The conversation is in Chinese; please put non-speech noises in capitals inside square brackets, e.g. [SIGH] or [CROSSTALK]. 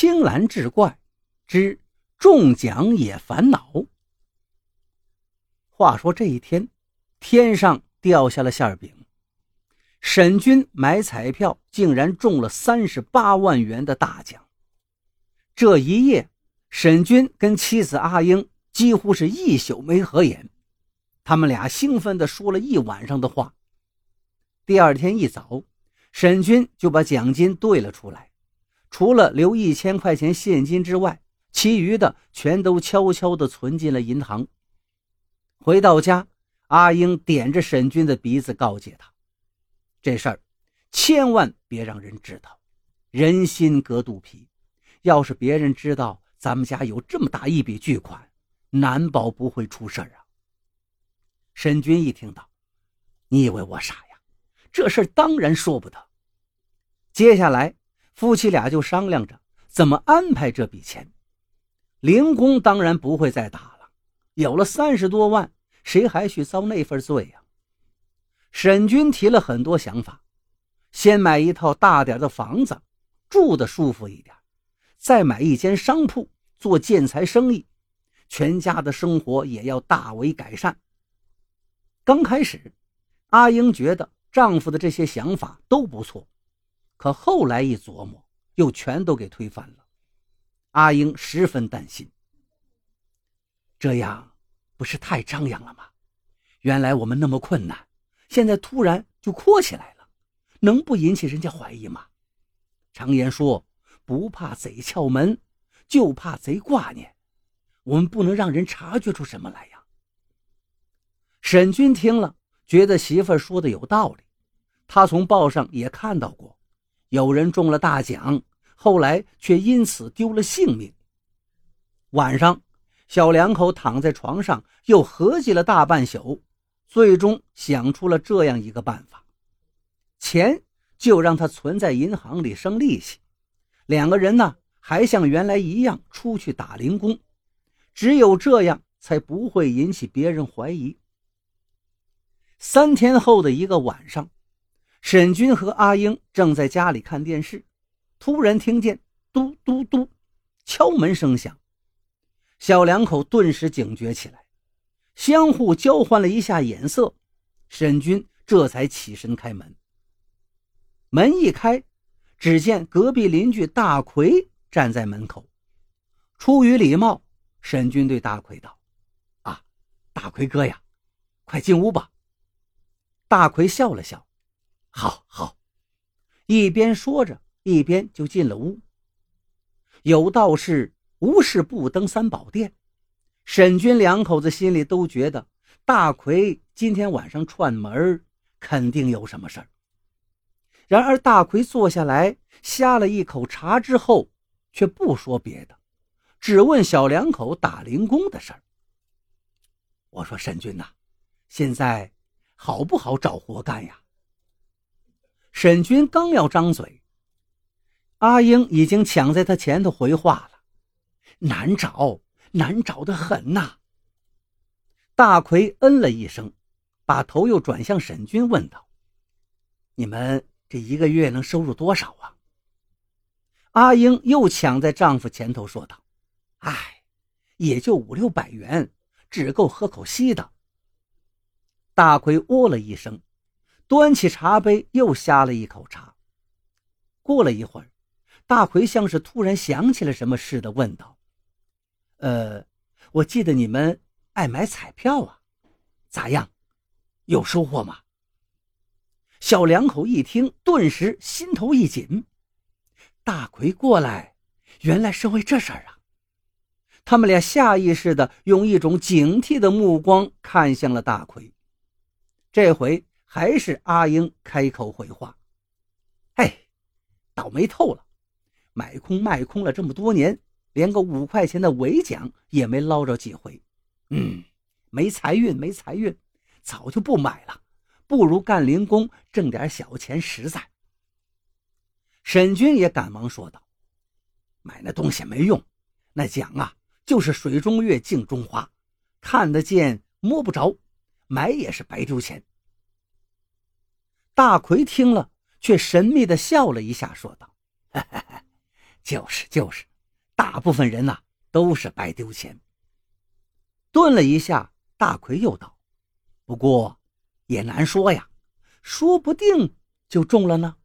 青蓝志怪之中奖也烦恼。话说这一天，天上掉下了馅饼，沈军买彩票竟然中了三十八万元的大奖。这一夜，沈军跟妻子阿英几乎是一宿没合眼，他们俩兴奋地说了一晚上的话。第二天一早，沈军就把奖金兑了出来。除了留一千块钱现金之外，其余的全都悄悄地存进了银行。回到家，阿英点着沈军的鼻子，告诫他：“这事儿千万别让人知道，人心隔肚皮。要是别人知道咱们家有这么大一笔巨款，难保不会出事儿啊。”沈军一听到，你以为我傻呀？这事儿当然说不得。接下来。夫妻俩就商量着怎么安排这笔钱。零工当然不会再打了，有了三十多万，谁还去遭那份罪呀？沈军提了很多想法：先买一套大点的房子，住的舒服一点；再买一间商铺做建材生意，全家的生活也要大为改善。刚开始，阿英觉得丈夫的这些想法都不错。可后来一琢磨，又全都给推翻了。阿英十分担心，这样不是太张扬了吗？原来我们那么困难，现在突然就阔起来了，能不引起人家怀疑吗？常言说，不怕贼撬门，就怕贼挂念。我们不能让人察觉出什么来呀。沈军听了，觉得媳妇儿说的有道理，他从报上也看到过。有人中了大奖，后来却因此丢了性命。晚上，小两口躺在床上，又合计了大半宿，最终想出了这样一个办法：钱就让他存在银行里生利息，两个人呢还像原来一样出去打零工，只有这样才不会引起别人怀疑。三天后的一个晚上。沈军和阿英正在家里看电视，突然听见嘟嘟嘟敲门声响，小两口顿时警觉起来，相互交换了一下眼色。沈军这才起身开门。门一开，只见隔壁邻居大奎站在门口。出于礼貌，沈军对大奎道：“啊，大奎哥呀，快进屋吧。”大奎笑了笑。一边说着，一边就进了屋。有道是“无事不登三宝殿”，沈军两口子心里都觉得大奎今天晚上串门，肯定有什么事儿。然而，大奎坐下来呷了一口茶之后，却不说别的，只问小两口打零工的事儿。我说：“沈军呐，现在好不好找活干呀？”沈军刚要张嘴，阿英已经抢在他前头回话了：“难找，难找的很呐。”大奎嗯了一声，把头又转向沈军，问道：“你们这一个月能收入多少啊？”阿英又抢在丈夫前头说道：“哎，也就五六百元，只够喝口稀的。”大奎哦了一声。端起茶杯，又呷了一口茶。过了一会儿，大奎像是突然想起了什么似的，问道：“呃，我记得你们爱买彩票啊，咋样？有收获吗？”小两口一听，顿时心头一紧。大奎过来，原来是为这事儿啊！他们俩下意识的用一种警惕的目光看向了大奎，这回。还是阿英开口回话：“哎，倒霉透了！买空卖空了这么多年，连个五块钱的尾奖也没捞着几回。嗯，没财运，没财运，早就不买了。不如干零工，挣点小钱实在。”沈军也赶忙说道：“买那东西没用，那奖啊，就是水中月，镜中花，看得见摸不着，买也是白丢钱。”大奎听了，却神秘的笑了一下，说道：“ [LAUGHS] 就是就是，大部分人呐都是白丢钱。顿了一下，大奎又道：“不过也难说呀，说不定就中了呢。”